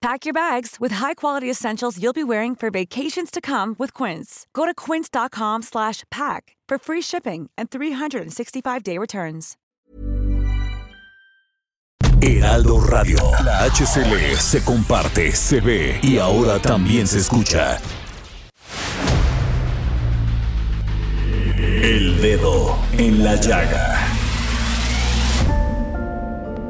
Pack your bags with high-quality essentials you'll be wearing for vacations to come with Quince. Go to quince.com slash pack for free shipping and 365-day returns. Heraldo Radio. La HCL se comparte, se ve y ahora también se escucha. El dedo en la llaga.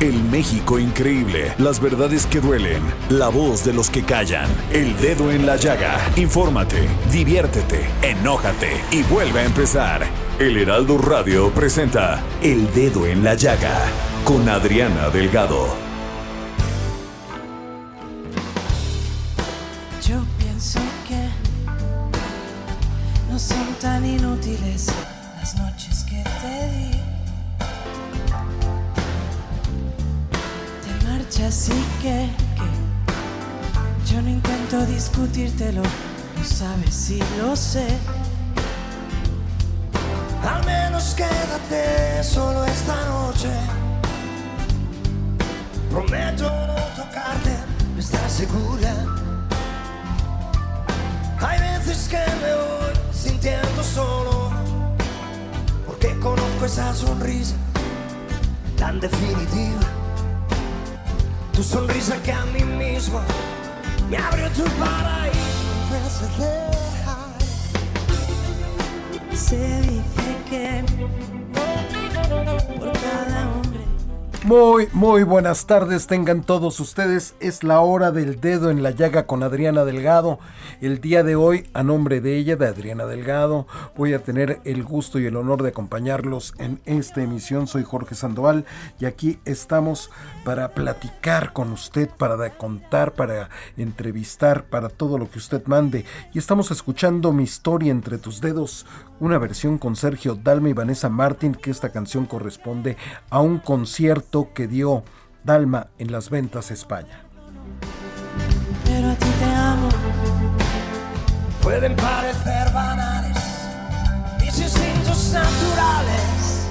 El México increíble, las verdades que duelen, la voz de los que callan, el dedo en la llaga. Infórmate, diviértete, enójate y vuelve a empezar. El Heraldo Radio presenta El Dedo en la Llaga con Adriana Delgado. Yo pienso que no son tan inútiles las noches que te di. Y que, que yo no intento discutírtelo, no sabes si lo sé. Al menos quédate solo esta noche. Prometo no tocarte, ¿estás segura? Hay veces que me voy sintiendo solo, porque conozco esa sonrisa tan definitiva. Tu sonrisa que a mí mismo me abrió tu paraíso. Se dice que por cada hombre Muy, muy buenas tardes tengan todos ustedes. Es la hora del dedo en la llaga con Adriana Delgado. El día de hoy, a nombre de ella, de Adriana Delgado, voy a tener el gusto y el honor de acompañarlos en esta emisión. Soy Jorge Sandoval y aquí estamos para platicar con usted, para contar, para entrevistar, para todo lo que usted mande. Y estamos escuchando Mi historia entre tus dedos, una versión con Sergio Dalma y Vanessa Martín, que esta canción corresponde a un concierto que dio Dalma en las ventas España. pero a ti te amo. Pueden parecer banales mis instintos naturales.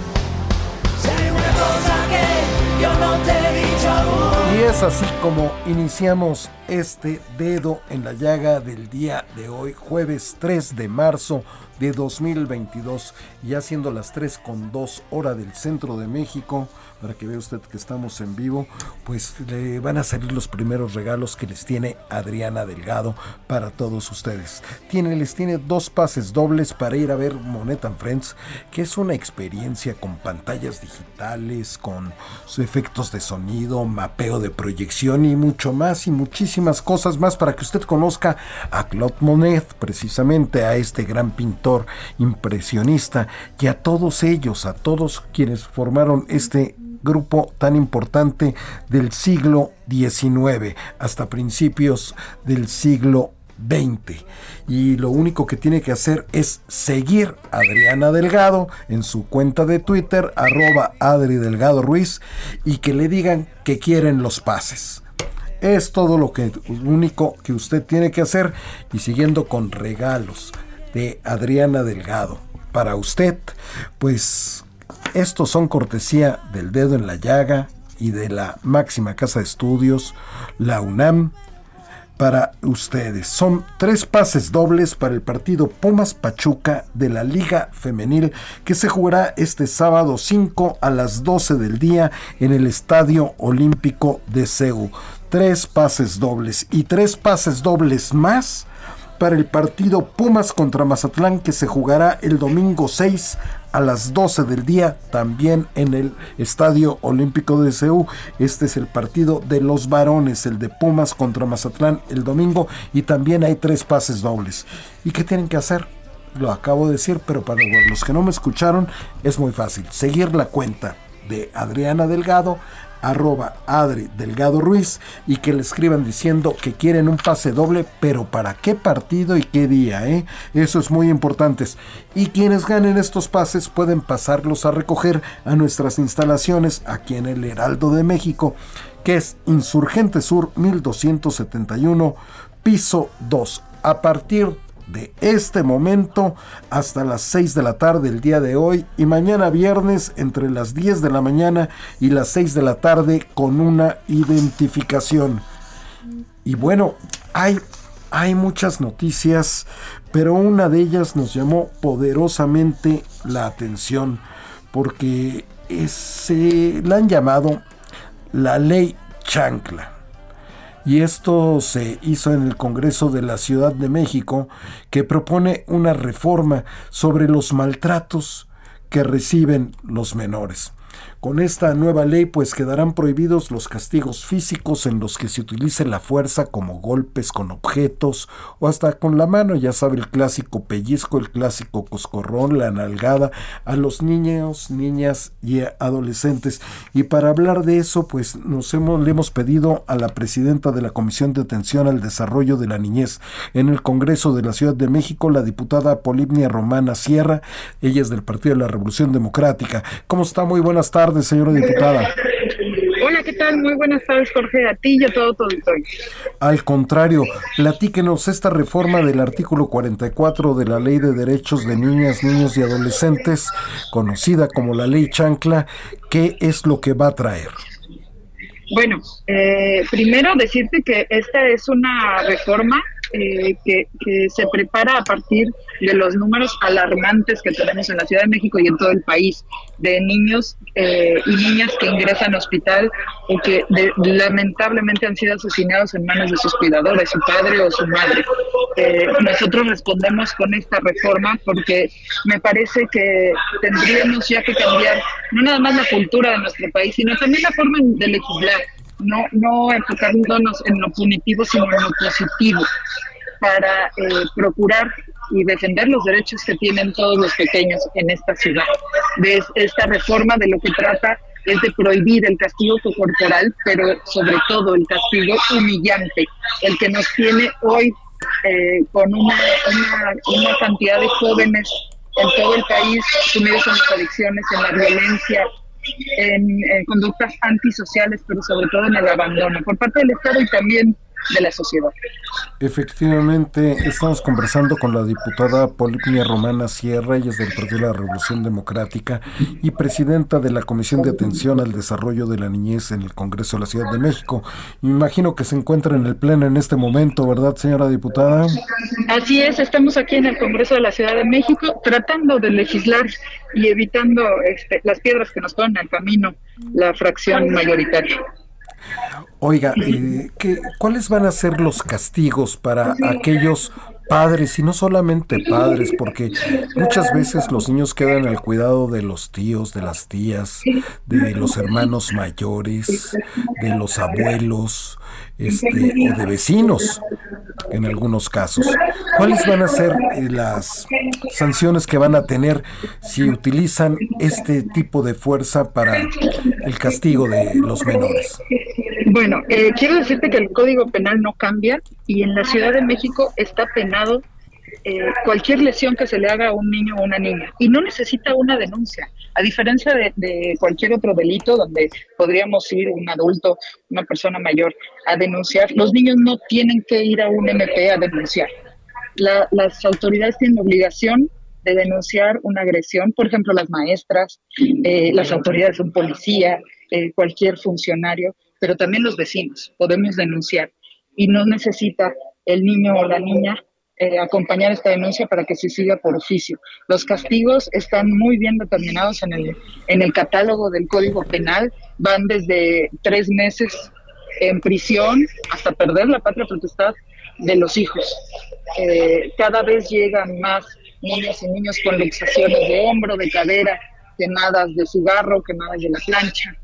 Si hay una cosa que yo no te he dicho aún. Y es así como iniciamos este dedo en la llaga del día de hoy, jueves 3 de marzo de 2022, ya siendo las 3 con 2 hora del centro de México, para que vea usted que estamos en vivo, pues le van a salir los primeros regalos que les tiene Adriana Delgado para todos ustedes. Tiene, les tiene dos pases dobles para ir a ver Monet and Friends, que es una experiencia con pantallas digitales, con efectos de sonido, mapeo de proyección y mucho más y muchísimas cosas más para que usted conozca a Claude Monet, precisamente a este gran pintor impresionista y a todos ellos, a todos quienes formaron este grupo tan importante del siglo XIX hasta principios del siglo XX. Y lo único que tiene que hacer es seguir a Adriana Delgado en su cuenta de Twitter, arroba Adri Delgado Ruiz, y que le digan que quieren los pases. Es todo lo que único que usted tiene que hacer y siguiendo con regalos de Adriana Delgado para usted, pues estos son cortesía del dedo en la llaga y de la máxima casa de estudios, la UNAM, para ustedes. Son tres pases dobles para el partido Pumas Pachuca de la Liga Femenil que se jugará este sábado 5 a las 12 del día en el Estadio Olímpico de Seúl. Tres pases dobles y tres pases dobles más para el partido Pumas contra Mazatlán que se jugará el domingo 6 a las 12 del día también en el Estadio Olímpico de Seúl. Este es el partido de los varones, el de Pumas contra Mazatlán el domingo y también hay tres pases dobles. ¿Y qué tienen que hacer? lo acabo de decir, pero para los que no me escucharon es muy fácil. Seguir la cuenta de Adriana Delgado arroba Adri Delgado Ruiz y que le escriban diciendo que quieren un pase doble, pero para qué partido y qué día, ¿eh? Eso es muy importante. Y quienes ganen estos pases pueden pasarlos a recoger a nuestras instalaciones aquí en el Heraldo de México, que es Insurgente Sur 1271, piso 2. A partir de este momento hasta las 6 de la tarde el día de hoy y mañana viernes entre las 10 de la mañana y las 6 de la tarde con una identificación. Y bueno, hay, hay muchas noticias, pero una de ellas nos llamó poderosamente la atención porque se la han llamado la ley chancla y esto se hizo en el Congreso de la Ciudad de México, que propone una reforma sobre los maltratos que reciben los menores. Con esta nueva ley pues quedarán prohibidos los castigos físicos en los que se utilice la fuerza como golpes con objetos o hasta con la mano, ya sabe el clásico pellizco, el clásico coscorrón, la nalgada a los niños, niñas y adolescentes. Y para hablar de eso pues nos hemos, le hemos pedido a la presidenta de la Comisión de Atención al Desarrollo de la Niñez en el Congreso de la Ciudad de México, la diputada Polibnia Romana Sierra, ella es del Partido de la Revolución Democrática. ¿Cómo está? Muy buenas tardes señora diputada. Hola, ¿qué tal? Muy buenas tardes, Jorge, a ti y a todo tu auditorio. Al contrario, platíquenos esta reforma del artículo 44 de la Ley de Derechos de Niñas, Niños y Adolescentes, conocida como la Ley Chancla, ¿qué es lo que va a traer? Bueno, eh, primero decirte que esta es una reforma eh, que, se prepara a partir de los números alarmantes que tenemos en la Ciudad de México y en todo el país de niños eh, y niñas que ingresan al hospital o que lamentablemente han sido asesinados en manos de sus cuidadores, su padre o su madre. Eh, nosotros respondemos con esta reforma porque me parece que tendríamos ya que cambiar no nada más la cultura de nuestro país, sino también la forma de legislar no, no enfocándonos en lo punitivo, sino en lo positivo, para eh, procurar y defender los derechos que tienen todos los pequeños en esta ciudad. De esta reforma de lo que trata es de prohibir el castigo corporal, pero sobre todo el castigo humillante, el que nos tiene hoy eh, con una, una, cantidad de jóvenes en todo el país sumidos en las adicciones, en la violencia, en, conductas antisociales, pero sobre todo en el abandono por parte del Estado y también de la sociedad. Efectivamente, estamos conversando con la diputada Polipnia Romana Sierra, ella es del Partido de la Revolución Democrática y presidenta de la Comisión de Atención al Desarrollo de la Niñez en el Congreso de la Ciudad de México. Me imagino que se encuentra en el Pleno en este momento, ¿verdad, señora diputada? Así es, estamos aquí en el Congreso de la Ciudad de México tratando de legislar y evitando este, las piedras que nos ponen al camino la fracción mayoritaria. Oiga, eh, ¿qué, ¿cuáles van a ser los castigos para aquellos padres y no solamente padres, porque muchas veces los niños quedan al cuidado de los tíos, de las tías, de los hermanos mayores, de los abuelos, este, o de vecinos en algunos casos. ¿Cuáles van a ser eh, las sanciones que van a tener si utilizan este tipo de fuerza para el castigo de los menores? Bueno, eh, quiero decirte que el Código Penal no cambia y en la Ciudad de México está penado eh, cualquier lesión que se le haga a un niño o una niña y no necesita una denuncia. A diferencia de, cualquier otro delito donde podríamos ir un adulto, una persona mayor a denunciar, los niños no tienen que ir a un MP a denunciar. las autoridades tienen obligación de denunciar una agresión, por ejemplo, las maestras, eh, las autoridades, un policía, eh, cualquier funcionario, pero también los vecinos podemos denunciar y no necesita el niño o la niña eh, acompañar esta denuncia para que se siga por oficio. Los castigos están muy bien determinados en el, en el catálogo del Código Penal, van desde tres meses en prisión hasta perder la patria potestad de los hijos. Eh, cada vez llegan más niñas y niños con luxaciones de hombro, de cadera, quemadas de cigarro, quemadas de la plancha.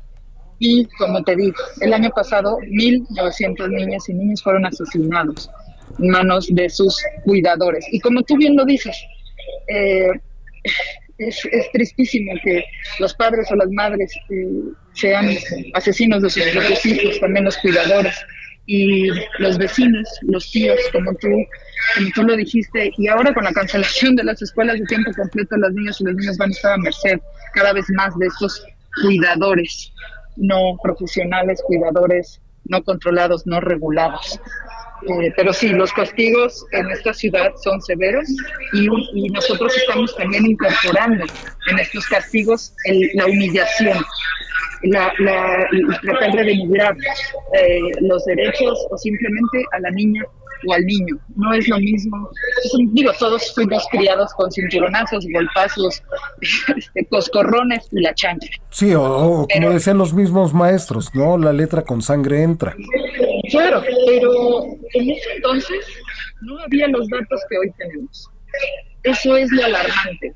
Y como te digo, el año pasado 1.900 niñas y niños fueron asesinados manos de sus cuidadores. Y como tú bien lo dices, Eh, es, tristísimo que los padres o las madres eh, sean asesinos de sus propios hijos, también los cuidadores y los vecinos, los tíos, como tú, como tú lo dijiste, y ahora con la cancelación de las escuelas de tiempo completo, las niñas y los niños van a estar a merced cada vez más de estos cuidadores no profesionales, cuidadores no controlados, no regulados. Eh, pero sí, los castigos en esta ciudad son severos y, nosotros estamos también incorporando en estos castigos la humillación, la, la, tratar de denigrar eh, los derechos o simplemente a la niña o al niño. No es lo mismo. digo, todos fuimos criados con cinturonazos, golpazos, este, coscorrones y la chancha. Sí, o, como decían los mismos maestros, ¿no? La letra con sangre entra. Claro, pero en ese entonces no había los datos que hoy tenemos. Eso es lo alarmante.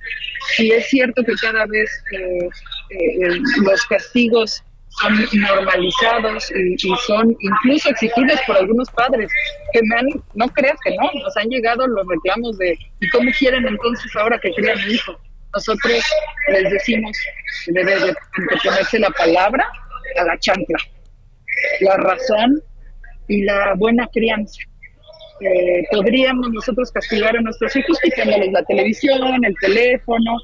Y es cierto que cada vez eh, eh, los castigos son normalizados y, son incluso exigidos por algunos padres que me han, no creas que no, nos han llegado los reclamos de ¿y cómo quieren entonces ahora que crían un hijo? Nosotros les decimos que debe de ponerse la palabra a la chancla, la razón y la buena crianza. Eh, podríamos nosotros castigar a nuestros hijos quitándoles la televisión, el teléfono,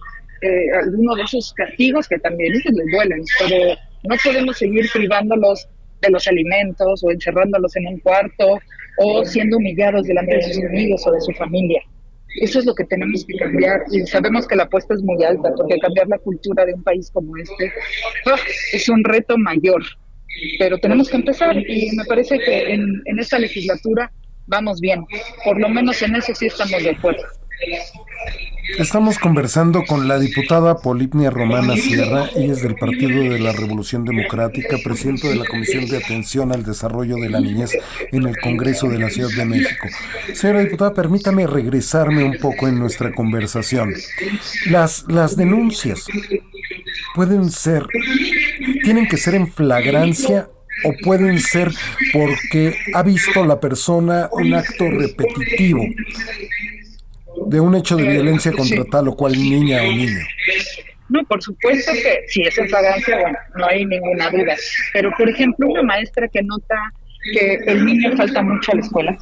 eh, alguno de esos castigos que también les duelen, pero no podemos seguir privándolos de los alimentos o encerrándolos en un cuarto o siendo humillados delante de sus amigos o de su familia. Eso es lo que tenemos que cambiar y sabemos que la apuesta es muy alta porque cambiar la cultura de un país como este ¡ah! es un reto mayor, pero tenemos que empezar y me parece que en, en esta legislatura vamos bien, por lo menos en eso sí estamos de acuerdo. Estamos conversando con la diputada Polipnia Romana Sierra, ella es del Partido de la Revolución Democrática, presidente de la Comisión de Atención al Desarrollo de la Niñez en el Congreso de la Ciudad de México. Señora diputada, permítame regresarme un poco en nuestra conversación. Las, las denuncias pueden ser, tienen que ser en flagrancia o pueden ser porque ha visto la persona un acto repetitivo de un hecho de violencia contra tal o cual niña o niño. No, por supuesto que si es en fragancia, bueno, no hay ninguna duda. Pero, por ejemplo, una maestra que nota que el niño falta mucho a la escuela,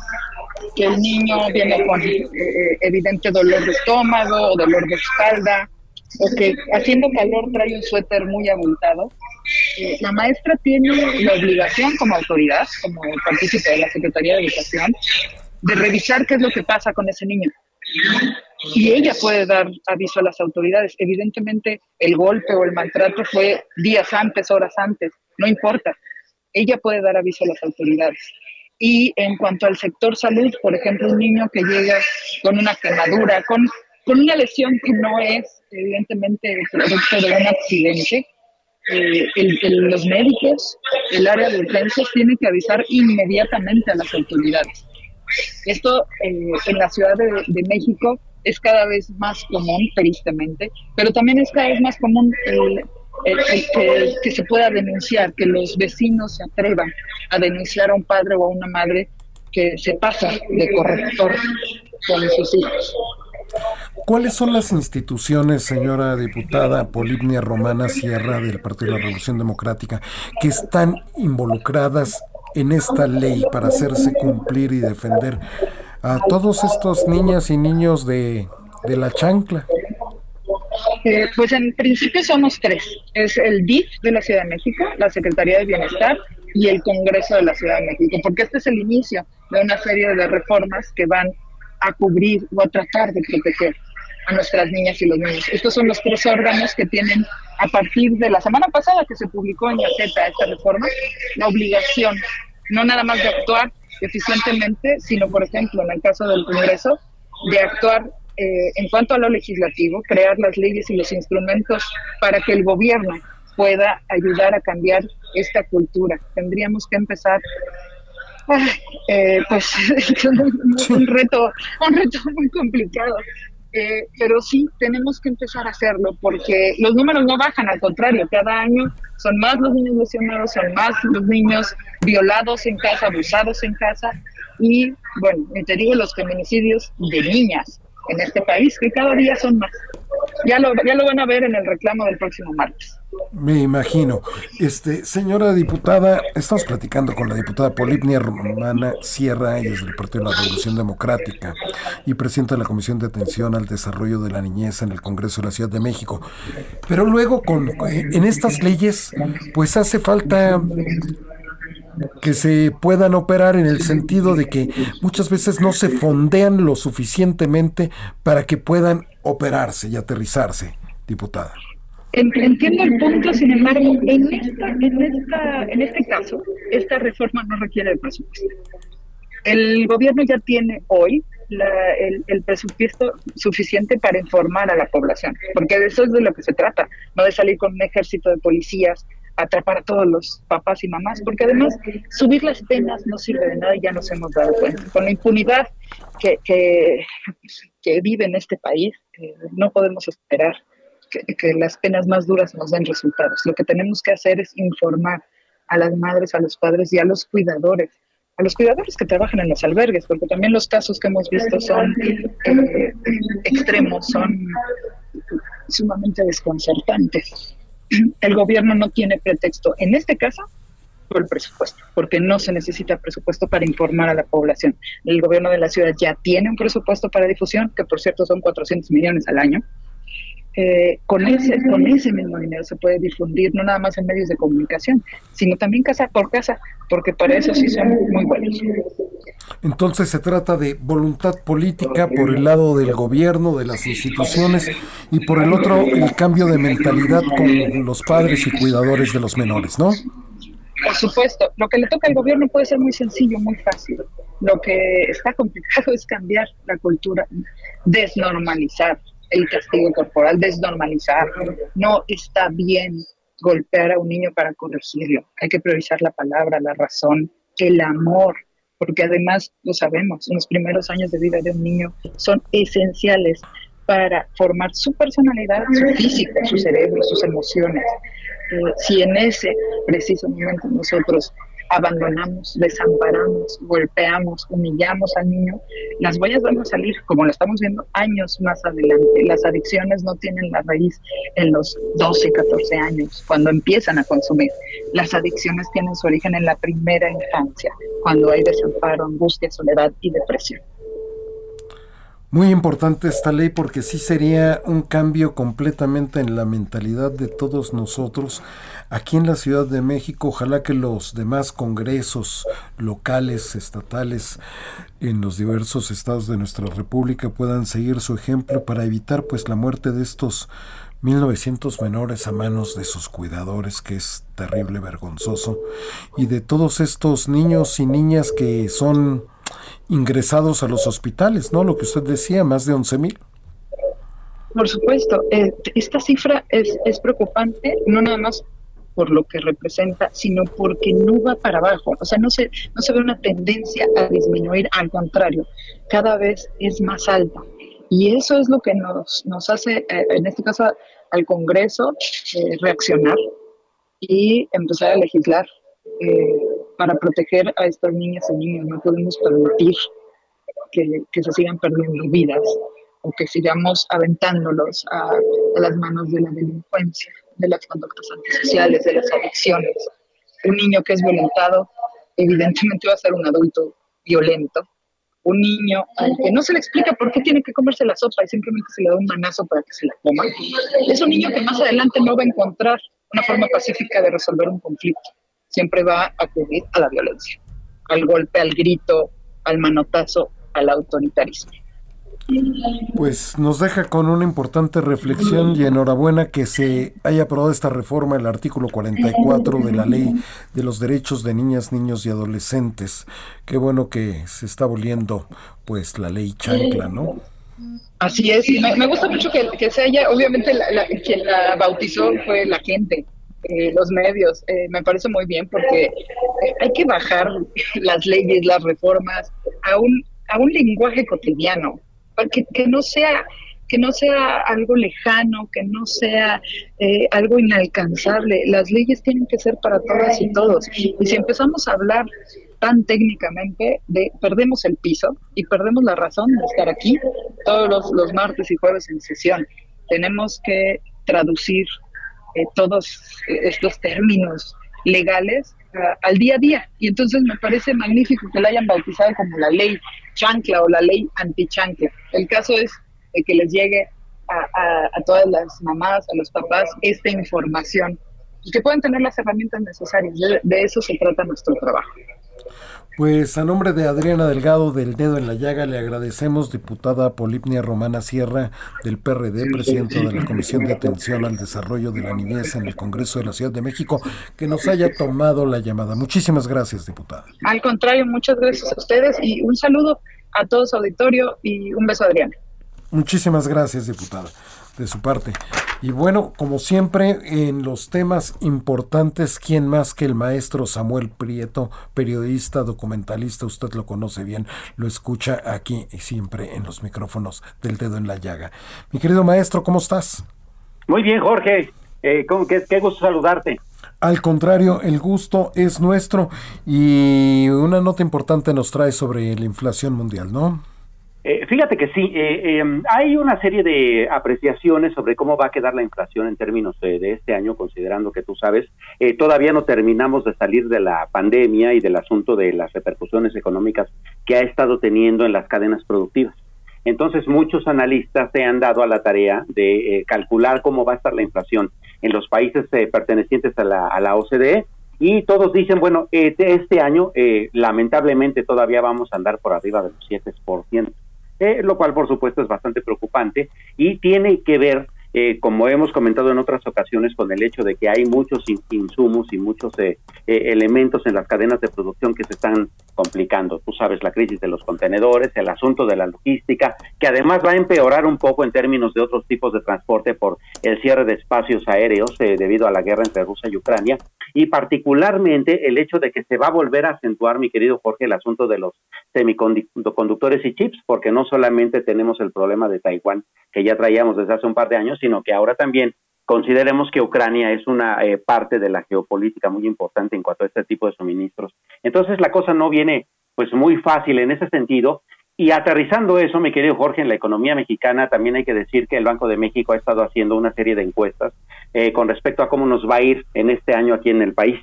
que el niño viene con eh, evidente dolor de estómago o dolor de espalda, o que haciendo calor trae un suéter muy abultado, eh, la maestra tiene la obligación como autoridad, como partícipe de la Secretaría de Educación, de revisar qué es lo que pasa con ese niño. Y ella puede dar aviso a las autoridades. Evidentemente, el golpe o el maltrato fue días antes, horas antes, no importa. Ella puede dar aviso a las autoridades. Y en cuanto al sector salud, por ejemplo, un niño que llega con una quemadura, con, con una lesión que no es evidentemente producto de un accidente, eh, los médicos, el área de urgencias tiene que avisar inmediatamente a las autoridades. Esto eh, en la Ciudad de, México es cada vez más común, tristemente, pero también es cada vez más común el, que, se pueda denunciar, que los vecinos se atrevan a denunciar a un padre o a una madre que se pasa de corrector con sus hijos. ¿Cuáles son las instituciones, señora diputada Polibnia Romana Sierra del Partido de la Revolución Democrática, que están involucradas en esta ley para hacerse cumplir y defender a todos estos niñas y niños de, la chancla? Eh, pues en principio somos tres. Es el DIF de la Ciudad de México, la Secretaría de Bienestar y el Congreso de la Ciudad de México, porque este es el inicio de una serie de reformas que van a cubrir o a tratar de proteger a nuestras niñas y los niños. Estos son los tres órganos que tienen, a partir de la semana pasada que se publicó en Gaceta esta reforma, la obligación no nada más de actuar eficientemente, sino, por ejemplo, en el caso del Congreso, de actuar eh, en cuanto a lo legislativo, crear las leyes y los instrumentos para que el gobierno pueda ayudar a cambiar esta cultura. Tendríamos que empezar eh, pues un reto, un reto muy complicado. Eh, pero sí tenemos que empezar a hacerlo porque los números no bajan, al contrario, cada año son más los niños lesionados, son más los niños violados en casa, abusados en casa y, bueno, te digo, los feminicidios de niñas en este país, que cada día son más. Ya lo, ya lo van a ver en el reclamo del próximo martes. Me imagino. Este, señora diputada, estamos platicando con la diputada Polipnia Romana Sierra, ella es del Partido de la Revolución Democrática y presidenta de la Comisión de Atención al Desarrollo de la Niñez en el Congreso de la Ciudad de México. Pero luego con en estas leyes, pues hace falta que se puedan operar en el sentido de que muchas veces no se fondean lo suficientemente para que puedan operarse y aterrizarse, diputada. Entiendo el punto, sin embargo, en, esta, en, esta, en este caso, esta reforma no requiere de presupuesto. El gobierno ya tiene hoy el, el, presupuesto suficiente para informar a la población, porque de eso es de lo que se trata, no de salir con un ejército de policías atrapar a todos los papás y mamás, porque además subir las penas no sirve de nada y ya nos hemos dado cuenta. Con la impunidad que vive en este país, no podemos esperar que, las penas más duras nos den resultados. Lo que tenemos que hacer es informar a las madres, a los padres y a los cuidadores, a los cuidadores que trabajan en los albergues, porque también los casos que hemos visto son eh, extremos, son sumamente desconcertantes el gobierno no tiene pretexto en este caso el presupuesto, porque no se necesita presupuesto para informar a la población. El gobierno de la ciudad ya tiene un presupuesto para difusión, que por cierto son 400 millones al año. Eh, con, ese, con ese mismo dinero se puede difundir no nada más en medios de comunicación, sino también casa por casa, porque para eso sí son muy buenos. Entonces se trata de voluntad política por el lado del gobierno, de las instituciones, y por el otro el cambio de mentalidad con los padres y cuidadores de los menores, ¿no? Por supuesto, lo que le toca al gobierno puede ser muy sencillo, muy fácil. Lo que está complicado es cambiar la cultura, desnormalizar el castigo corporal, desnormalizar. No está bien golpear a un niño para corregirlo. Hay que priorizar la palabra, la razón, el amor, porque además lo sabemos, los primeros años de vida de un niño son esenciales para formar su personalidad, su físico, su cerebro, sus emociones. Si en ese preciso momento nosotros abandonamos, desamparamos, golpeamos, humillamos al niño, las huellas van a salir, como lo estamos viendo, años más adelante. Las adicciones no tienen la raíz en los 12, 14 años, cuando empiezan a consumir. Las adicciones tienen su origen en la primera infancia, cuando hay desamparo, angustia, soledad y depresión. Muy importante esta ley porque sí sería un cambio completamente en la mentalidad de todos nosotros aquí en la Ciudad de México. Ojalá que los demás congresos locales, estatales, en los diversos estados de nuestra República puedan seguir su ejemplo para evitar pues la muerte de estos 1900 menores a manos de sus cuidadores, que es terrible, vergonzoso, y de todos estos niños y niñas que son ingresados a los hospitales, ¿no? Lo que usted decía, más de 11 mil. Por supuesto, eh, esta cifra es, es preocupante, no nada más por lo que representa, sino porque no va para abajo. O sea, no se, no se ve una tendencia a disminuir, al contrario, cada vez es más alta. Y eso es lo que nos, nos hace, eh, en este caso al Congreso, eh, reaccionar y empezar a legislar para proteger a estas niñas y niños. No podemos permitir que, se sigan perdiendo vidas o que sigamos aventándolos a, las manos de la delincuencia, de las conductas antisociales, de las adicciones. Un niño que es violentado evidentemente va a ser un adulto violento. Un niño al que no se le explica por qué tiene que comerse la sopa y simplemente se le da un manazo para que se la coma, es un niño que más adelante no va a encontrar una forma pacífica de resolver un conflicto siempre va a acudir a la violencia, al golpe, al grito, al manotazo, al autoritarismo. Pues nos deja con una importante reflexión y enhorabuena que se haya aprobado esta reforma, el artículo 44 de la Ley de los Derechos de Niñas, Niños y Adolescentes. Qué bueno que se está volviendo pues la ley chancla, ¿no? Así es, me, gusta mucho que, se haya, obviamente quien la bautizó fue la gente, eh, los medios. Eh, me parece muy bien porque eh, hay que bajar las leyes, las reformas a un, a un lenguaje cotidiano, que, que no sea que no sea algo lejano, que no sea algo inalcanzable. Las leyes tienen que ser para todas y todos. Y si empezamos a hablar tan técnicamente, de perdemos el piso y perdemos la razón de estar aquí todos los, los martes y jueves en sesión. Tenemos que traducir eh, todos estos términos legales al día a día. Y entonces me parece magnífico que la hayan bautizado como la ley chancla o la ley anti-chancla. El caso es que les llegue a, a, todas las mamás, a los papás, esta información y que puedan tener las herramientas necesarias. de eso se trata nuestro trabajo. Pues a nombre de Adriana Delgado del Dedo en la Llaga le agradecemos, diputada Polipnia Romana Sierra del PRD, presidente de la Comisión de Atención al Desarrollo de la Niñez en el Congreso de la Ciudad de México, que nos haya tomado la llamada. Muchísimas gracias, diputada. Al contrario, muchas gracias a ustedes y un saludo a todo su auditorio y un beso, Adriana. Muchísimas gracias, diputada de su parte. Y bueno, como siempre, en los temas importantes, ¿quién más que el maestro Samuel Prieto, periodista, documentalista? Usted lo conoce bien, lo escucha aquí y siempre en los micrófonos del dedo en la llaga. Mi querido maestro, ¿cómo estás? Muy bien, Jorge. Eh, qué, qué gusto saludarte. Al contrario, el gusto es nuestro y una nota importante nos trae sobre la inflación mundial, ¿no? Eh, fíjate que sí, eh, em, hay una serie de apreciaciones sobre cómo va a quedar la inflación en términos de este año, considerando que tú sabes, eh, todavía no terminamos de salir de la pandemia y del asunto de las repercusiones económicas que ha estado teniendo en las cadenas productivas. Entonces, muchos analistas se han dado a la tarea de calcular cómo va a estar la inflación en los países pertenecientes a la, a la OCDE y todos dicen, bueno, este año lamentablemente todavía vamos a andar por arriba de los 7%. Eh, lo cual por supuesto es bastante preocupante y tiene que ver eh, como hemos comentado en otras ocasiones, con el hecho de que hay muchos insumos y muchos eh, eh, elementos en las cadenas de producción que se están complicando. Tú sabes, la crisis de los contenedores, el asunto de la logística, que además va a empeorar un poco en términos de otros tipos de transporte por el cierre de espacios aéreos debido a la guerra entre Rusia y Ucrania, y particularmente el hecho de que se va a volver a acentuar, mi querido Jorge, el asunto de los semiconductores y chips, porque no solamente tenemos el problema de Taiwán, que ya traíamos desde hace un par de años, sino que ahora también consideremos que Ucrania es una eh, parte de la geopolítica muy importante en cuanto a este tipo de suministros. Entonces la cosa no viene pues muy fácil en ese sentido. Y aterrizando eso, mi querido Jorge, en la economía mexicana también hay que decir que el Banco de México ha estado haciendo una serie de encuestas eh, con respecto a cómo nos va a ir en este año aquí en el país.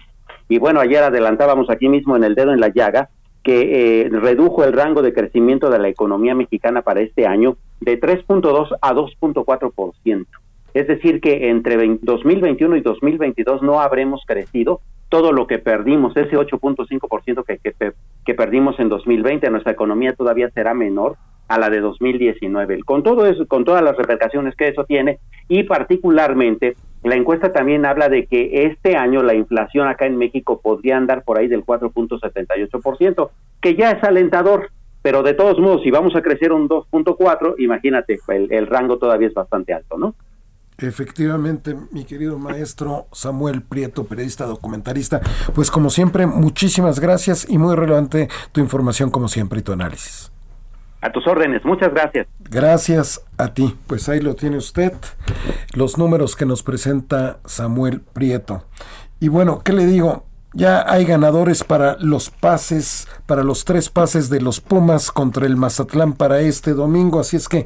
Y bueno, ayer adelantábamos aquí mismo en el dedo en la llaga que eh, redujo el rango de crecimiento de la economía mexicana para este año de 3.2 a 2.4%. Es decir, que entre 2021 y 2022 no habremos crecido todo lo que perdimos, ese 8.5% que, que, que perdimos en 2020, nuestra economía todavía será menor a la de 2019. Con todo eso, con todas las repercusiones que eso tiene y particularmente la encuesta también habla de que este año la inflación acá en México podría andar por ahí del 4.78%, que ya es alentador, pero de todos modos, si vamos a crecer un 2.4, imagínate, el, el rango todavía es bastante alto, ¿no? Efectivamente, mi querido maestro Samuel Prieto, periodista documentalista, pues como siempre, muchísimas gracias y muy relevante tu información como siempre y tu análisis. A tus órdenes, muchas gracias. Gracias a ti. Pues ahí lo tiene usted, los números que nos presenta Samuel Prieto. Y bueno, ¿qué le digo? Ya hay ganadores para los pases, para los tres pases de los Pumas contra el Mazatlán para este domingo. Así es que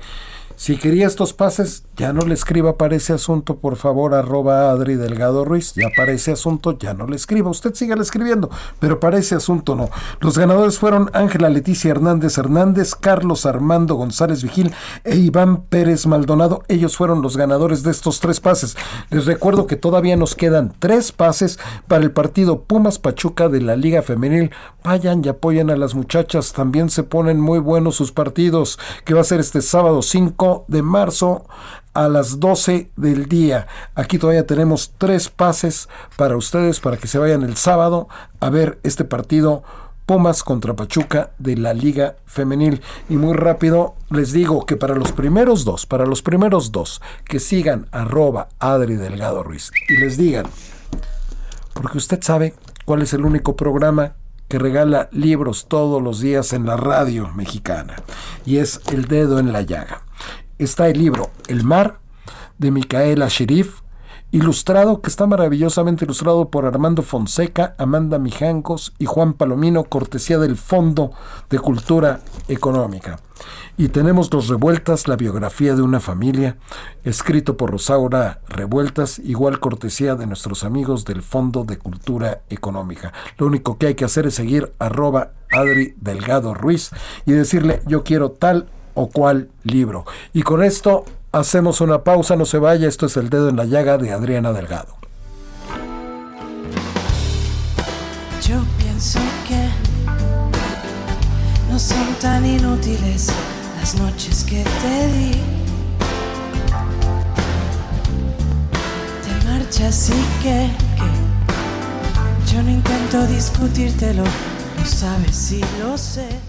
si quería estos pases, ya no le escriba para ese asunto, por favor, arroba Adri Delgado Ruiz. Ya para ese asunto, ya no le escriba. Usted siga escribiendo, pero para ese asunto no. Los ganadores fueron Ángela Leticia Hernández Hernández, Carlos Armando González Vigil e Iván Pérez Maldonado. Ellos fueron los ganadores de estos tres pases. Les recuerdo que todavía nos quedan tres pases para el partido Pumas Pachuca de la Liga Femenil. Vayan y apoyen a las muchachas. También se ponen muy buenos sus partidos, que va a ser este sábado 5 de marzo a las 12 del día. Aquí todavía tenemos tres pases para ustedes para que se vayan el sábado a ver este partido Pumas contra Pachuca de la Liga Femenil. Y muy rápido les digo que para los primeros dos, para los primeros dos, que sigan arroba Adri Delgado Ruiz y les digan, porque usted sabe cuál es el único programa que regala libros todos los días en la radio mexicana y es El Dedo en la Llaga está el libro El Mar de Micaela Sherif ilustrado, que está maravillosamente ilustrado por Armando Fonseca, Amanda Mijangos y Juan Palomino, cortesía del Fondo de Cultura Económica. Y tenemos Los Revueltas, la biografía de una familia, escrito por Rosaura Revueltas, igual cortesía de nuestros amigos del Fondo de Cultura Económica. Lo único que hay que hacer es seguir arroba Adri Delgado Ruiz y decirle yo quiero tal o cual libro. Y con esto hacemos una pausa, no se vaya, esto es el dedo en la llaga de Adriana Delgado. Yo pienso que no son tan inútiles las noches que te di. Te marchas y que, que yo no intento discutírtelo, lo sabes y lo sé.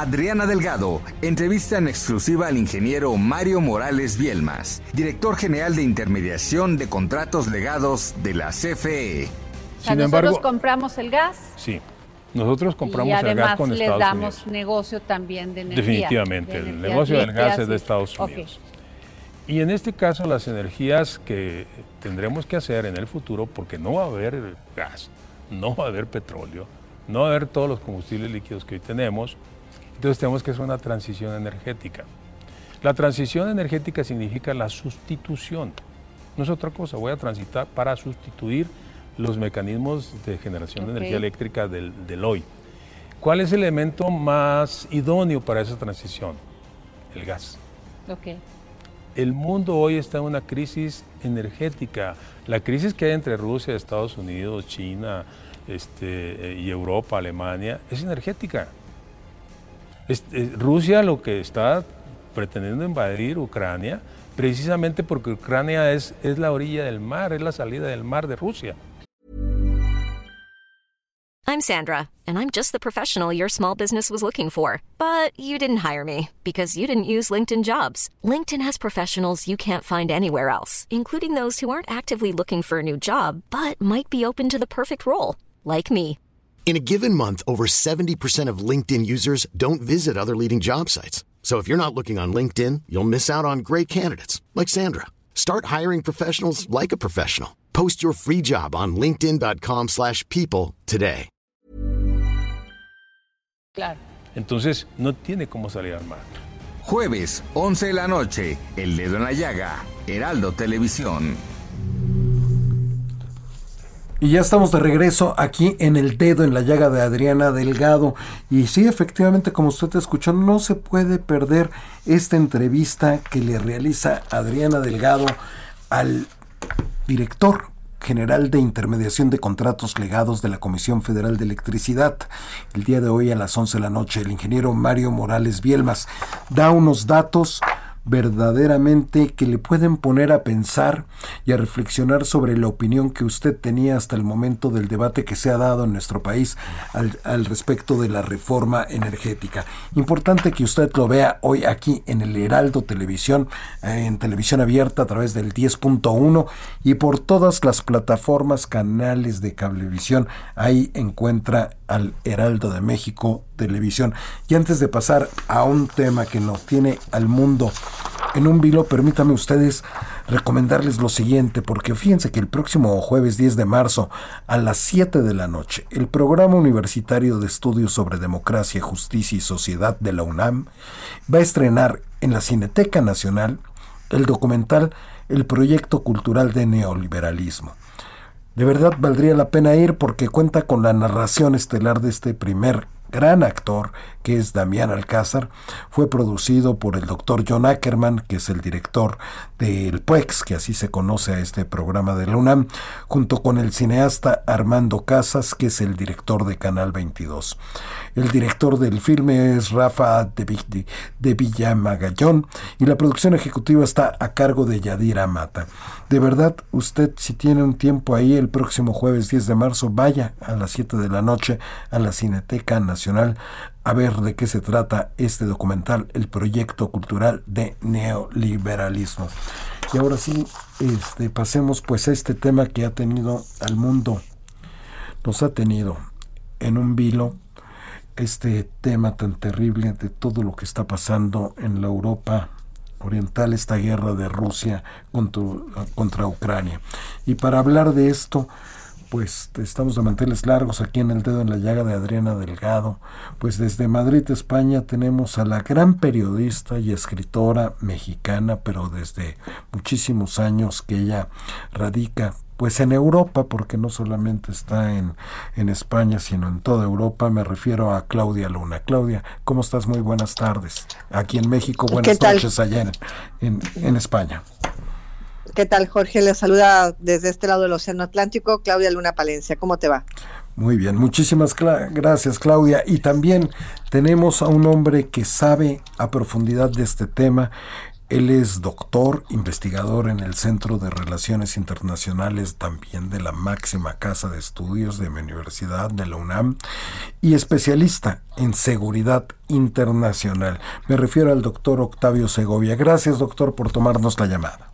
Adriana Delgado entrevista en exclusiva al ingeniero Mario Morales Bielmas, director general de intermediación de contratos legados de la CFE. O sea, nosotros compramos el gas. Sí. Nosotros compramos y el además gas con les Estados damos Unidos. negocio también de energía. Definitivamente, de el negocio del gas es de Estados. Unidos. Y en este caso las energías que tendremos que hacer en el futuro, porque no va a haber gas, no va a haber petróleo, no va a haber todos los combustibles líquidos que hoy tenemos, entonces tenemos que hacer una transición energética. La transición energética significa la sustitución, no es otra cosa, voy a transitar para sustituir los mecanismos de generación de energía eléctrica del, del hoy. ¿Cuál es el elemento más idóneo para esa transición? El gas. Ok. El mundo hoy está en una crisis energética. La crisis que hay entre Rusia, Estados Unidos, China este, eh, y Europa, Alemania, es energética. Es- eh, Rusia lo que está pretendiendo invadir Ucrania, precisamente porque Ucrania es, es la orilla del mar, es la salida del mar de Rusia. I'm Sandra, and I'm just the professional your small business was looking for. But you didn't hire me because you didn't use LinkedIn jobs. LinkedIn has professionals you can't find anywhere else, including those who aren't actively looking for a new job but might be open to the perfect role, like me. In a given month, over 70% of LinkedIn users don't visit other leading job sites. So if you're not looking on LinkedIn, you'll miss out on great candidates like Sandra. Start hiring professionals like a professional. Post your free job on linkedin.com/people slash people today. Claro. Entonces no tiene cómo salir al mar. Jueves, 11 de la noche, El Dedo en la Llaga, Heraldo Televisión. Y ya estamos de regreso aquí en el dedo en la llaga de Adriana Delgado. Y sí, efectivamente, como usted escuchó, no se puede perder esta entrevista que le realiza Adriana Delgado al director general de intermediación de contratos legados de la Comisión Federal de Electricidad. El día de hoy a las 11 de la noche, el ingeniero Mario Morales Bielmas da unos datos verdaderamente que le pueden poner a pensar y a reflexionar sobre la opinión que usted tenía hasta el momento del debate que se ha dado en nuestro país al, al respecto de la reforma energética. Importante que usted lo vea hoy aquí en el Heraldo Televisión, eh, en televisión abierta a través del 10.1 y por todas las plataformas, canales de cablevisión. Ahí encuentra al Heraldo de México Televisión. Y antes de pasar a un tema que nos tiene al mundo en un vilo, permítame ustedes recomendarles lo siguiente, porque fíjense que el próximo jueves 10 de marzo a las 7 de la noche, el programa universitario de estudios sobre democracia, justicia y sociedad de la UNAM va a estrenar en la Cineteca Nacional el documental El proyecto cultural de neoliberalismo. De verdad valdría la pena ir porque cuenta con la narración estelar de este primer gran actor, que es Damián Alcázar, fue producido por el doctor John Ackerman, que es el director del PUEX, que así se conoce a este programa de la UNAM, junto con el cineasta Armando Casas, que es el director de Canal 22. El director del filme es Rafa de, de Villamagallón y la producción ejecutiva está a cargo de Yadira Mata. De verdad, usted si tiene un tiempo ahí el próximo jueves 10 de marzo, vaya a las 7 de la noche a la Cineteca Nacional a ver de qué se trata este documental, el proyecto cultural de neoliberalismo. Y ahora sí, este, pasemos pues a este tema que ha tenido al mundo, nos ha tenido en un vilo este tema tan terrible de todo lo que está pasando en la Europa oriental, esta guerra de Rusia contra, Ucrania. Y para hablar de esto, pues estamos de manteles largos aquí en el dedo en la llaga de Adriana Delgado. Pues desde Madrid, España, tenemos a la gran periodista y escritora mexicana, pero desde muchísimos años que ella radica pues en Europa, porque no solamente está en, en, España, sino en toda Europa, me refiero a Claudia Luna. Claudia, ¿cómo estás? Muy buenas tardes. Aquí en México, buenas noches allá en, en, España. ¿Qué tal, Jorge? Le saluda desde este lado del Océano Atlántico, Claudia Luna Palencia. ¿Cómo te va? Muy bien, muchísimas gracias, Claudia. Y también tenemos a un hombre que sabe a profundidad de este tema. Él es doctor, investigador en el Centro de Relaciones Internacionales también de la máxima casa de estudios de mi universidad, de la UNAM, y especialista en seguridad internacional. Me refiero al doctor Octavio Segovia. Gracias, doctor, por tomarnos la llamada.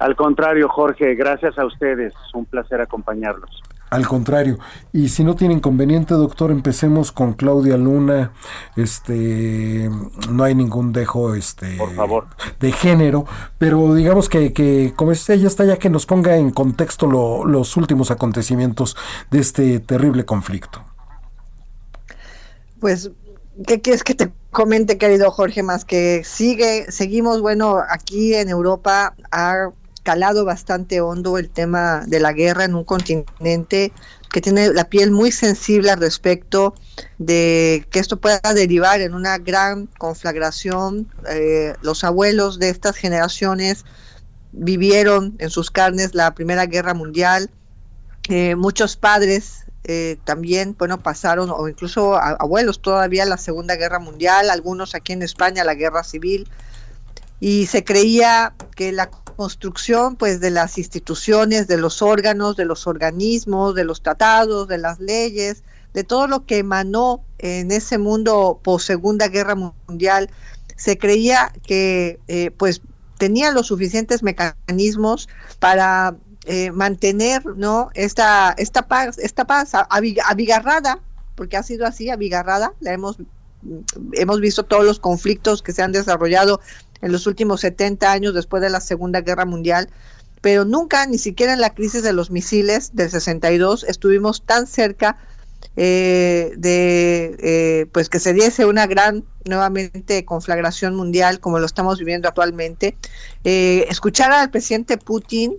Al contrario, Jorge, gracias a ustedes. Un placer acompañarlos. Al contrario, y si no tiene inconveniente, doctor, empecemos con Claudia Luna. Este, no hay ningún dejo, este, por favor, de género, pero digamos que, que como ella está ya que nos ponga en contexto los últimos acontecimientos de este terrible conflicto. Pues, ¿qué quieres que te comente, querido Jorge? Más que sigue, seguimos, bueno, aquí en Europa ha calado bastante hondo el tema de la guerra en un continente que tiene la piel muy sensible al respecto de que esto pueda derivar en una gran conflagración. Eh, los abuelos de estas generaciones vivieron en sus carnes la Primera Guerra Mundial. Eh, muchos padres eh, también, bueno, pasaron, o incluso abuelos todavía, la Segunda Guerra Mundial, algunos aquí en España, la Guerra Civil. Y se creía que la construcción pues de las instituciones, de los órganos, de los organismos, de los tratados, de las leyes, de todo lo que emanó en ese mundo post Segunda Guerra Mundial, se creía que eh, pues tenía los suficientes mecanismos para eh, mantener no esta esta paz esta paz abigarrada porque ha sido así abigarrada. La hemos hemos visto todos los conflictos que se han desarrollado en los últimos 70 años después de la Segunda Guerra Mundial, pero nunca, ni siquiera en la crisis de los misiles del 62, estuvimos tan cerca eh, de eh, pues que se diese una gran nuevamente conflagración mundial como lo estamos viviendo actualmente. Eh, escuchar al presidente Putin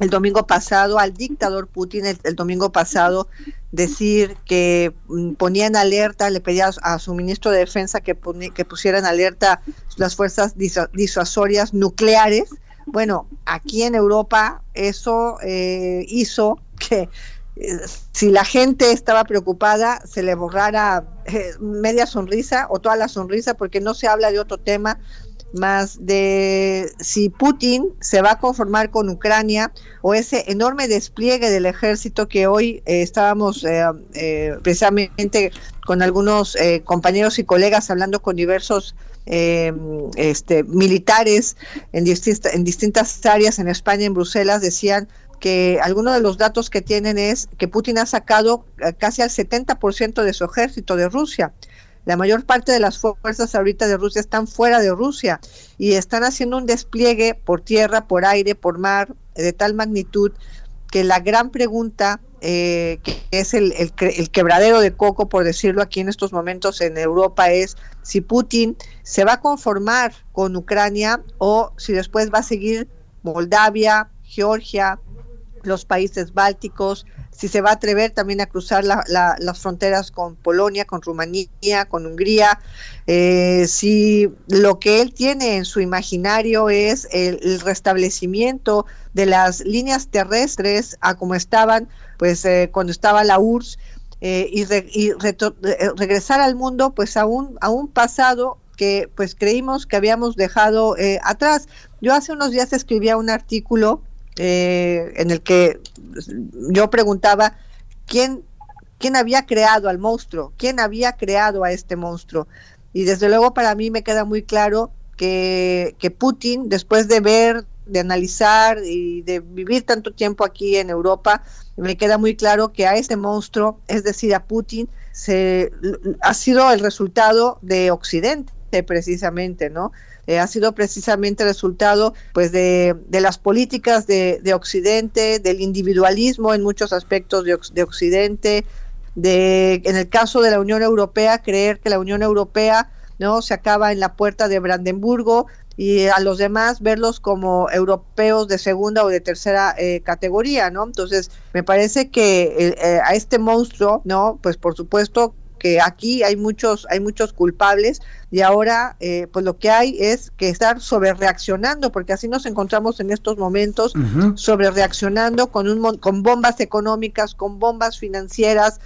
el domingo pasado, al dictador Putin el, domingo pasado, decir que mm, ponía en alerta, le pedía a su ministro de Defensa que, que pusiera en alerta las fuerzas disuasorias nucleares. Bueno, aquí en Europa eso eh, hizo que eh, si la gente estaba preocupada, se le borrara eh, media sonrisa o toda la sonrisa, porque no se habla de otro tema más de si Putin se va a conformar con Ucrania o ese enorme despliegue del ejército que hoy eh, estábamos eh, eh, precisamente con algunos compañeros y colegas hablando con diversos este, militares en, distintas en distintas áreas en España, en Bruselas, decían que algunos de los datos que tienen es que Putin ha sacado casi al 70% de su ejército de Rusia. La mayor parte de las fuerzas ahorita de Rusia están fuera de Rusia y están haciendo un despliegue por tierra, por aire, por mar, de tal magnitud que la gran pregunta eh, que es el, el, quebradero de coco, por decirlo aquí en estos momentos en Europa, es si Putin se va a conformar con Ucrania o si después va a seguir Moldavia, Georgia, los países bálticos, si se va a atrever también a cruzar las fronteras con Polonia, con Rumanía, con Hungría, eh, si lo que él tiene en su imaginario es el, restablecimiento de las líneas terrestres a como estaban, pues eh, cuando estaba la URSS, eh, y, regresar al mundo, pues a un, a un pasado que pues creímos que habíamos dejado atrás. Yo hace unos días escribía un artículo eh, en el que yo preguntaba quién, quién había creado al monstruo, quién había creado a este monstruo. Y desde luego para mí me queda muy claro que, que Putin, después de ver, de analizar y de vivir tanto tiempo aquí en Europa, me queda muy claro que a este monstruo, es decir, a Putin, se, ha sido el resultado de Occidente precisamente, ¿no? Eh, ha sido precisamente resultado pues de, las políticas de, Occidente, del individualismo en muchos aspectos de, Occidente, de en el caso de la Unión Europea creer que la Unión Europea no se acaba en la puerta de Brandenburgo y a los demás verlos como europeos de segunda o de tercera eh, categoría, ¿no? Entonces, me parece que eh, a este monstruo, ¿no? Pues por supuesto que aquí hay muchos, hay muchos culpables y ahora eh, pues lo que hay es que estar sobre reaccionando, porque así nos encontramos en estos momentos, sobre reaccionando con, un, con bombas económicas, con bombas financieras,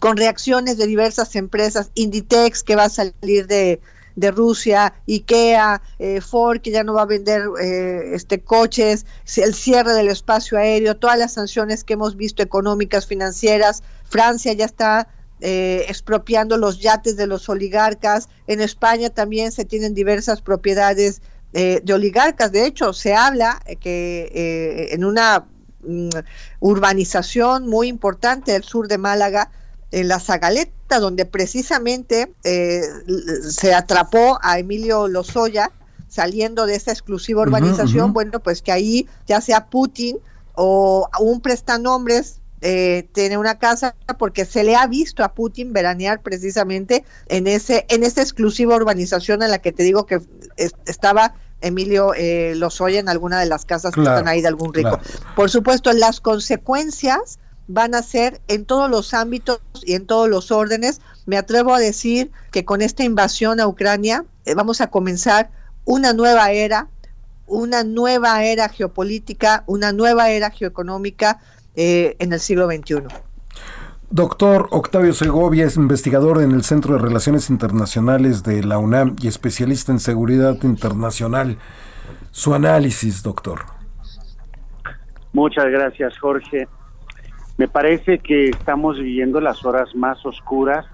con reacciones de diversas empresas, Inditex que va a salir de, de Rusia, IKEA, eh, Ford que ya no va a vender eh, este coches, el cierre del espacio aéreo, todas las sanciones que hemos visto económicas, financieras, Francia ya está eh, expropiando los yates de los oligarcas. En España también se tienen diversas propiedades eh, de oligarcas. De hecho, se habla que eh, en una mm, urbanización muy importante del sur de Málaga, en la Zagaleta, donde precisamente se atrapó a Emilio Lozoya saliendo de esa exclusiva urbanización, bueno, pues que ahí ya sea Putin o un prestanombres eh, tiene una casa porque se le ha visto a Putin veranear precisamente en ese en esa exclusiva urbanización en la que te digo que estaba Emilio eh, Lozoya en alguna de las casas que están ahí de algún rico. Por supuesto, las consecuencias van a ser en todos los ámbitos y en todos los órdenes. Me atrevo a decir que con esta invasión a Ucrania eh, vamos a comenzar una nueva era, una nueva era geopolítica, una nueva era geoeconómica, eh, en el siglo XXI. Doctor Octavio Segovia es investigador en el Centro de Relaciones Internacionales de la UNAM y especialista en seguridad internacional. Su análisis, doctor. Muchas gracias, Jorge. Me parece que estamos viviendo las horas más oscuras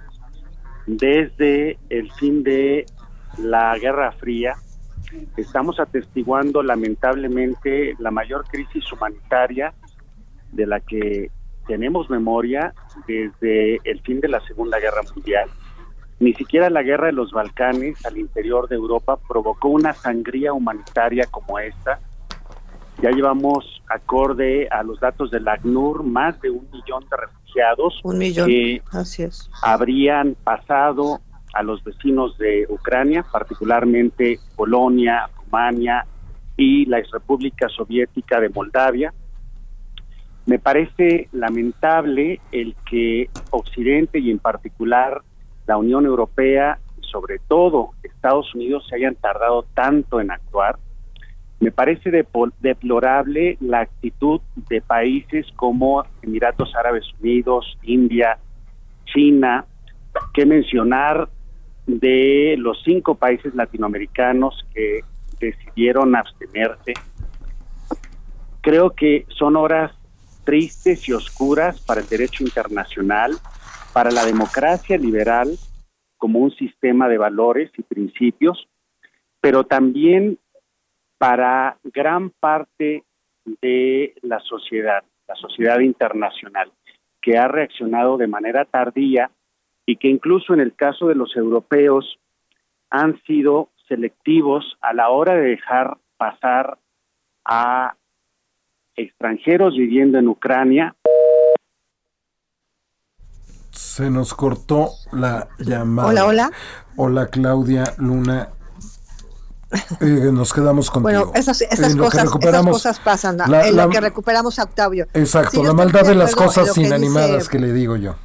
desde el fin de la Guerra Fría. Estamos atestiguando lamentablemente la mayor crisis humanitaria de la que tenemos memoria desde el fin de la Segunda Guerra Mundial. Ni siquiera la guerra de los Balcanes al interior de Europa provocó una sangría humanitaria como esta. Ya llevamos, acorde a los datos del ACNUR, más de un millón de refugiados un millón. que Así es. habrían pasado a los vecinos de Ucrania, particularmente Polonia, Rumania y la exrepública soviética de Moldavia. Me parece lamentable el que Occidente y en particular la Unión Europea sobre todo Estados Unidos se hayan tardado tanto en actuar. Me parece deplorable la actitud de países como Emiratos Árabes Unidos, India, China, que mencionar de los cinco países latinoamericanos que decidieron abstenerse. Creo que son horas tristes y oscuras para el derecho internacional, para la democracia liberal como un sistema de valores y principios, pero también para gran parte de la sociedad, la sociedad internacional, que ha reaccionado de manera tardía y que incluso en el caso de los europeos han sido selectivos a la hora de dejar pasar a extranjeros viviendo en Ucrania. Se nos cortó la llamada. Hola, hola. Hola, Claudia Luna. Eh, nos quedamos con. Bueno, esas, cosas, esas cosas, pasan. En la, lo que recuperamos a Octavio. Exacto, la maldad de las cosas inanimadas que le digo yo.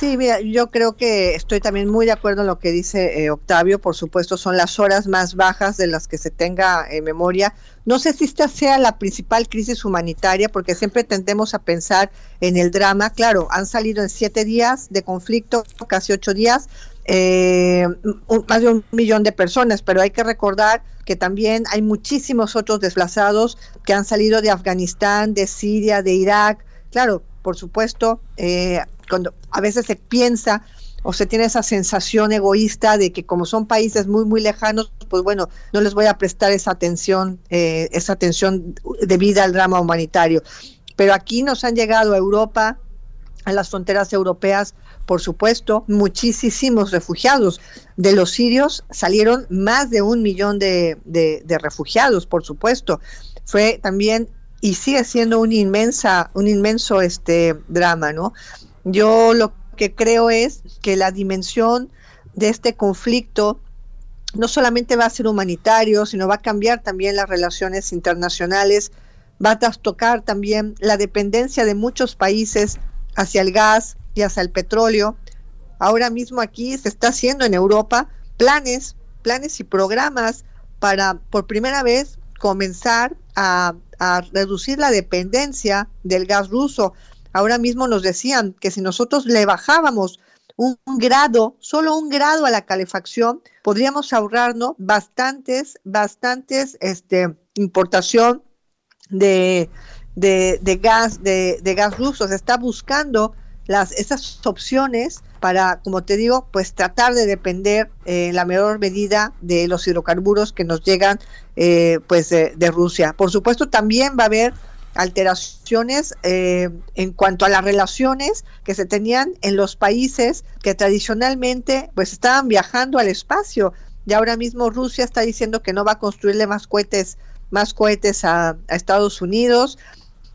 Sí, mira, yo creo que estoy también muy de acuerdo en lo que dice eh, Octavio. Por supuesto, son las horas más bajas de las que se tenga en memoria. No sé si esta sea la principal crisis humanitaria, porque siempre tendemos a pensar en el drama. Claro, han salido en siete días de conflicto, casi ocho días, eh, más de un millón de personas, pero hay que recordar que también hay muchísimos otros desplazados que han salido de Afganistán, de Siria, de Irak. Claro, por supuesto, eh, cuando a veces se piensa o se tiene esa sensación egoísta de que como son países muy muy lejanos, pues bueno, no les voy a prestar esa atención, eh, esa atención debida al drama humanitario. Pero aquí nos han llegado a Europa, a las fronteras europeas, por supuesto, muchísimos refugiados. De los sirios salieron más de un millón de, de refugiados, por supuesto. Fue también y sigue siendo un inmensa, un inmenso este drama, ¿no? Yo lo que creo es que la dimensión de este conflicto no solamente va a ser humanitario, sino va a cambiar también las relaciones internacionales, va a trastocar también la dependencia de muchos países hacia el gas y hacia el petróleo. Ahora mismo aquí se está haciendo en Europa planes, planes y programas para por primera vez comenzar a, a reducir la dependencia del gas ruso. Ahora mismo nos decían que si nosotros le bajábamos un, grado, solo un grado a la calefacción, podríamos ahorrarnos bastantes, bastantes este, importación de, de, gas, de, de, gas ruso. Se está buscando las, esas opciones para, como te digo, pues tratar de depender eh, en la menor medida de los hidrocarburos que nos llegan eh, pues de, de Rusia. Por supuesto, también va a haber alteraciones eh, en cuanto a las relaciones que se tenían en los países que tradicionalmente pues estaban viajando al espacio. Y ahora mismo Rusia está diciendo que no va a construirle más cohetes, más cohetes a, Estados Unidos.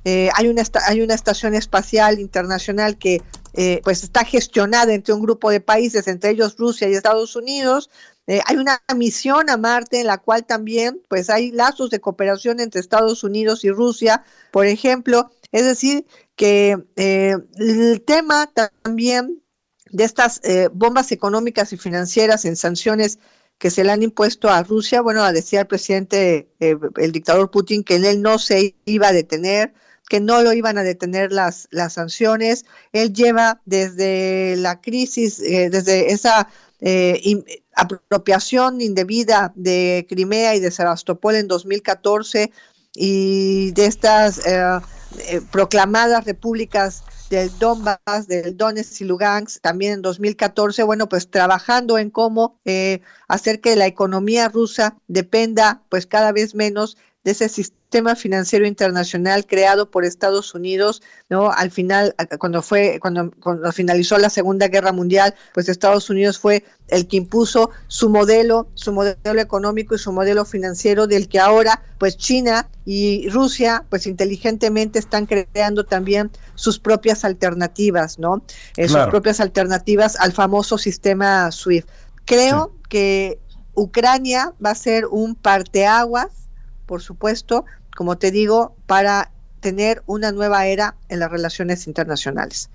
Eh, hay, una, hay una estación espacial internacional que eh, pues está gestionada entre un grupo de países, entre ellos Rusia y Estados Unidos. Eh, hay una misión a Marte en la cual también pues hay lazos de cooperación entre Estados Unidos y Rusia, por ejemplo. Es decir, que eh, el tema también de estas eh, bombas económicas y financieras en sanciones que se le han impuesto a Rusia, bueno, decía el presidente, el dictador Putin, que él no se iba a detener, que no lo iban a detener las, las sanciones. Él lleva desde la crisis, desde esa apropiación indebida de Crimea y de Sebastopol en 2014 y de estas eh, eh, proclamadas repúblicas del Donbass, del Donetsk y Lugansk, también en 2014, bueno, pues trabajando en cómo eh, hacer que la economía rusa dependa pues cada vez menos de ese sistema financiero internacional creado por Estados Unidos, ¿no? Al final, cuando fue, cuando, cuando finalizó la Segunda Guerra Mundial, pues Estados Unidos fue el que impuso su modelo, su modelo económico y su modelo financiero, del que ahora, pues China y Rusia, pues inteligentemente están creando también sus propias alternativas, ¿no? Eh, sus propias alternativas al famoso sistema SWIFT. Creo que Ucrania va a ser un parteaguas por supuesto, como te digo, para tener una nueva era en las relaciones internacionales.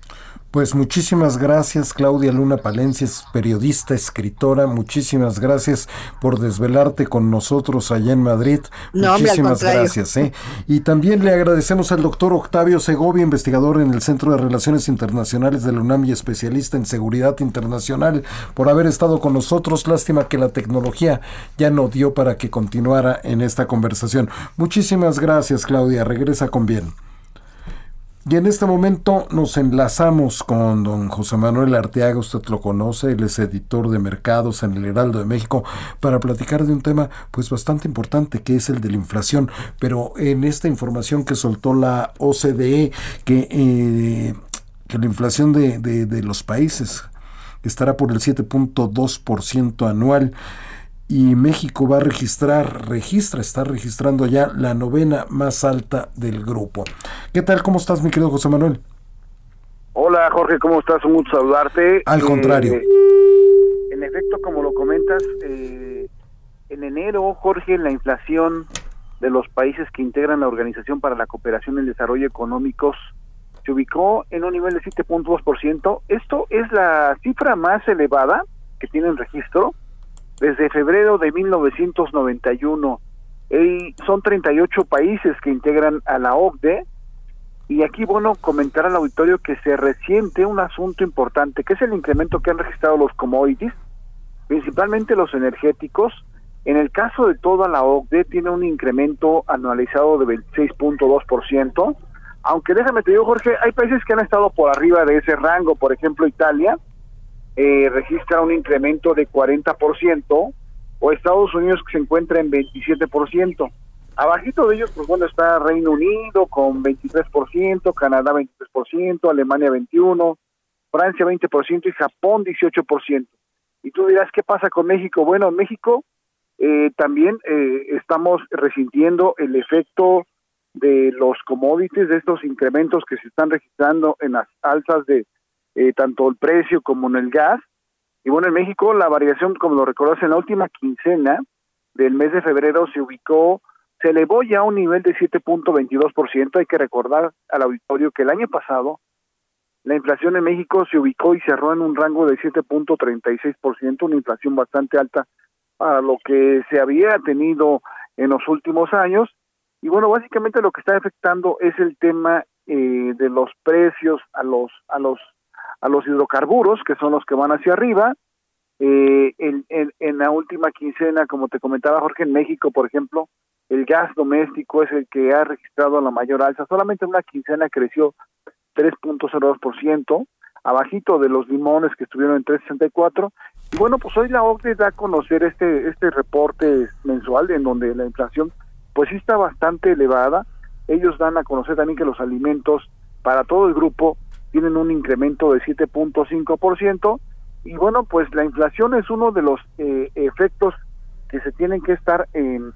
Pues muchísimas gracias Claudia Luna Palencia, es periodista, escritora, muchísimas gracias por desvelarte con nosotros allá en Madrid. muchísimas gracias. ¿eh? Y también le agradecemos al doctor Octavio Segovia, investigador en el Centro de Relaciones Internacionales de la UNAM y especialista en seguridad internacional, por haber estado con nosotros. Lástima que la tecnología ya no dio para que continuara en esta conversación. Muchísimas gracias Claudia, regresa con bien. Y en este momento nos enlazamos con don José Manuel Arteaga, usted lo conoce, él es editor de mercados en el Heraldo de México, para platicar de un tema pues bastante importante que es el de la inflación. Pero en esta información que soltó la OCDE, que, eh, que la inflación de, de los países estará por el 7.2% anual y México va a registrar, registra, está registrando ya la novena más alta del grupo. ¿Qué tal? ¿Cómo estás, mi querido José Manuel? Hola Jorge, ¿cómo estás? Un gusto saludarte. Al contrario. Eh, en efecto, como lo comentas, eh, en enero, Jorge, la inflación de los países que integran la Organización para la Cooperación y el Desarrollo Económicos se ubicó en un nivel de 7.2%. Esto es la cifra más elevada que tienen registro desde febrero de 1991. Y son 38 países que integran a la OCDE. Y aquí, bueno, comentar al auditorio que se resiente un asunto importante, que es el incremento que han registrado los commodities, principalmente los energéticos. En el caso de toda la OCDE, tiene un incremento anualizado de 26.2%. Aunque déjame te digo, Jorge, hay países que han estado por arriba de ese rango, por ejemplo, Italia, eh, registra un incremento de 40%, o Estados Unidos que se encuentra en 27%. Abajito de ellos, pues bueno, está Reino Unido con 23%, Canadá 23%, Alemania 21%, Francia 20% y Japón 18%. Y tú dirás, ¿qué pasa con México? Bueno, México eh, también eh, estamos resintiendo el efecto de los commodities, de estos incrementos que se están registrando en las alzas de eh, tanto el precio como en el gas. Y bueno, en México la variación, como lo recordas, en la última quincena del mes de febrero se ubicó, se elevó ya a un nivel de 7.22%. Hay que recordar al auditorio que el año pasado la inflación en México se ubicó y cerró en un rango de 7.36%, una inflación bastante alta para lo que se había tenido en los últimos años. Y bueno, básicamente lo que está afectando es el tema eh, de los precios a los a los a los hidrocarburos, que son los que van hacia arriba. Eh, en, la última quincena, como te comentaba Jorge, en México, por ejemplo, el gas doméstico es el que ha registrado la mayor alza. Solamente en una quincena creció 3.02%, abajito de los limones que estuvieron en 3.64. Y bueno, pues hoy la OCDE da a conocer este, este reporte mensual en donde la inflación pues sí está bastante elevada. Ellos dan a conocer también que los alimentos para todo el grupo tienen un incremento de 7.5% y bueno, pues la inflación es uno de los eh, efectos que se tienen que estar en,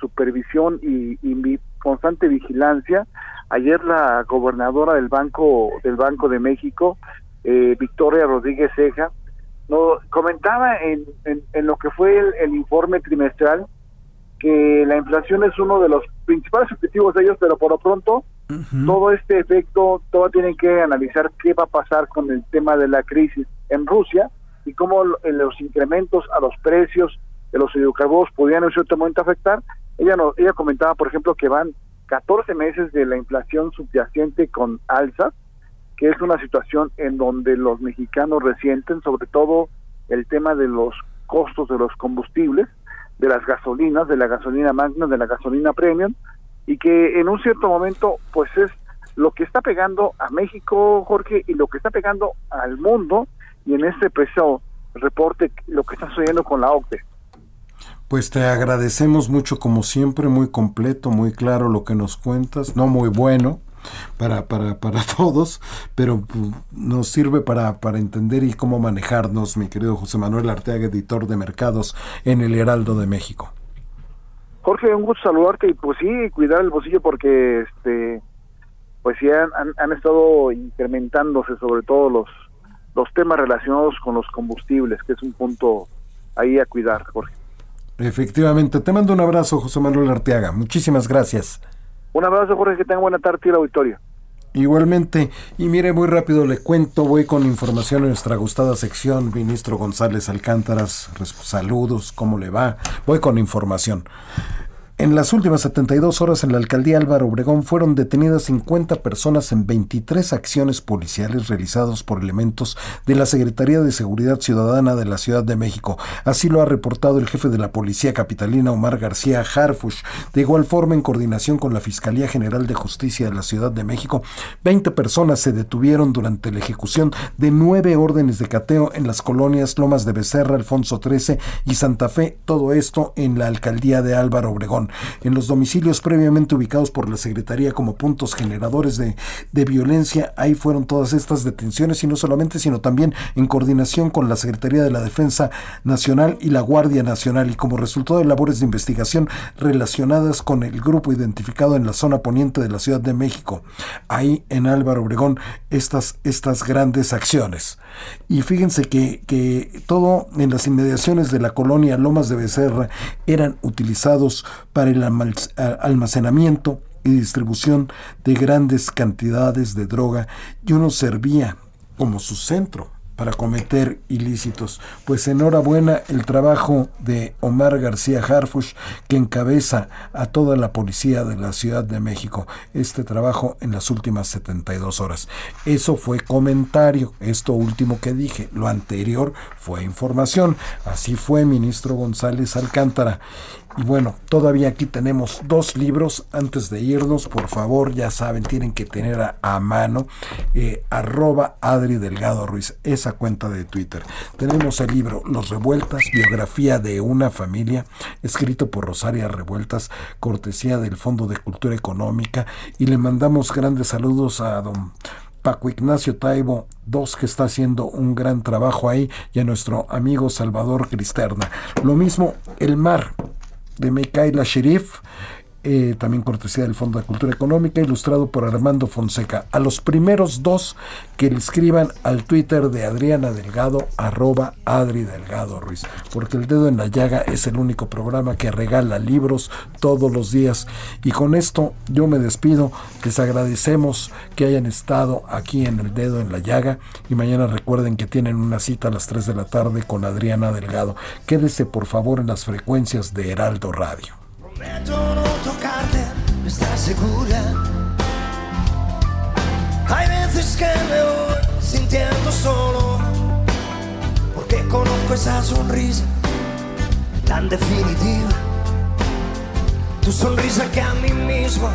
supervisión y, constante vigilancia. Ayer la gobernadora del Banco del Banco de México, eh, Victoria Rodríguez Ceja, no, comentaba en, en, lo que fue el, informe trimestral que la inflación es uno de los principales objetivos de ellos, pero por lo pronto todo este efecto, todo tienen que analizar qué va a pasar con el tema de la crisis en Rusia y cómo los incrementos a los precios de los hidrocarburos podrían en cierto momento afectar. Ella, no, ella comentaba, por ejemplo, que van 14 meses de la inflación subyacente con alzas, que es una situación en donde los mexicanos resienten sobre todo el tema de los costos de los combustibles, de las gasolinas, de la gasolina magna, de la gasolina premium, y que en un cierto momento pues es lo que está pegando a México, Jorge, y lo que está pegando al mundo, y en este preciso reporte lo que está sucediendo con la OCDE. Pues te agradecemos mucho como siempre, muy completo, muy claro lo que nos cuentas, no muy bueno para, para, para todos, pero nos sirve para, para entender y cómo manejarnos, mi querido José Manuel Arteaga, editor de mercados en el Heraldo de México. Jorge, un gusto saludarte y pues sí, cuidar el bolsillo porque este pues sí han, han, estado incrementándose sobre todo los los temas relacionados con los combustibles, que es un punto ahí a cuidar, Jorge. Efectivamente, te mando un abrazo, José Manuel Arteaga. Muchísimas gracias. Un abrazo, Jorge, que tenga buena tarde y el auditorio. Igualmente, y mire, muy rápido le cuento, voy con información en nuestra gustada sección, ministro González Alcántaras, saludos, ¿cómo le va? Voy con información. En las últimas 72 horas en la alcaldía Álvaro Obregón fueron detenidas 50 personas en 23 acciones policiales realizadas por elementos de la Secretaría de Seguridad Ciudadana de la Ciudad de México. Así lo ha reportado el jefe de la Policía Capitalina Omar García Harfush. De igual forma, en coordinación con la Fiscalía General de Justicia de la Ciudad de México, 20 personas se detuvieron durante la ejecución de nueve órdenes de cateo en las colonias Lomas de Becerra, Alfonso XIII y Santa Fe, todo esto en la alcaldía de Álvaro Obregón. En los domicilios previamente ubicados por la Secretaría como puntos generadores de, de violencia, ahí fueron todas estas detenciones y no solamente, sino también en coordinación con la Secretaría de la Defensa Nacional y la Guardia Nacional y como resultado de labores de investigación relacionadas con el grupo identificado en la zona poniente de la Ciudad de México. Ahí en Álvaro Obregón estas, estas grandes acciones. Y fíjense que, que todo en las inmediaciones de la colonia Lomas de Becerra eran utilizados para el almacenamiento y distribución de grandes cantidades de droga y uno servía como su centro para cometer ilícitos. Pues enhorabuena el trabajo de Omar García Harfush, que encabeza a toda la policía de la Ciudad de México. Este trabajo en las últimas 72 horas. Eso fue comentario, esto último que dije. Lo anterior fue información. Así fue, ministro González Alcántara. Y bueno, todavía aquí tenemos dos libros. Antes de irnos, por favor, ya saben, tienen que tener a, mano eh, arroba Adri Delgado Ruiz, esa cuenta de Twitter. Tenemos el libro Los Revueltas, biografía de una familia, escrito por Rosaria Revueltas, cortesía del Fondo de Cultura Económica. Y le mandamos grandes saludos a don Paco Ignacio Taibo dos que está haciendo un gran trabajo ahí y a nuestro amigo Salvador Cristerna. Lo mismo El Mar, de Mikaela Sherif, eh, también cortesía del Fondo de Cultura Económica, ilustrado por Armando Fonseca. A los primeros dos que le escriban al Twitter de Adriana Delgado, arroba Adri Delgado Ruiz, porque El Dedo en la Llaga es el único programa que regala libros todos los días. Y con esto yo me despido, les agradecemos que hayan estado aquí en El Dedo en la Llaga y mañana recuerden que tienen una cita a las 3 de la tarde con Adriana Delgado. Quédese por favor en las frecuencias de Heraldo Radio. Prometo no tocarte, ¿estás segura? Hay veces que me voy sintiendo solo, porque conozco esa sonrisa tan definitiva. Tu sonrisa que a mí mismo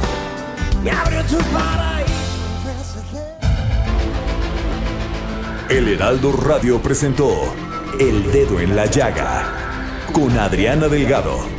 me abrió tu paraíso. El Heraldo Radio presentó El Dedo en la Llaga con Adriana Delgado.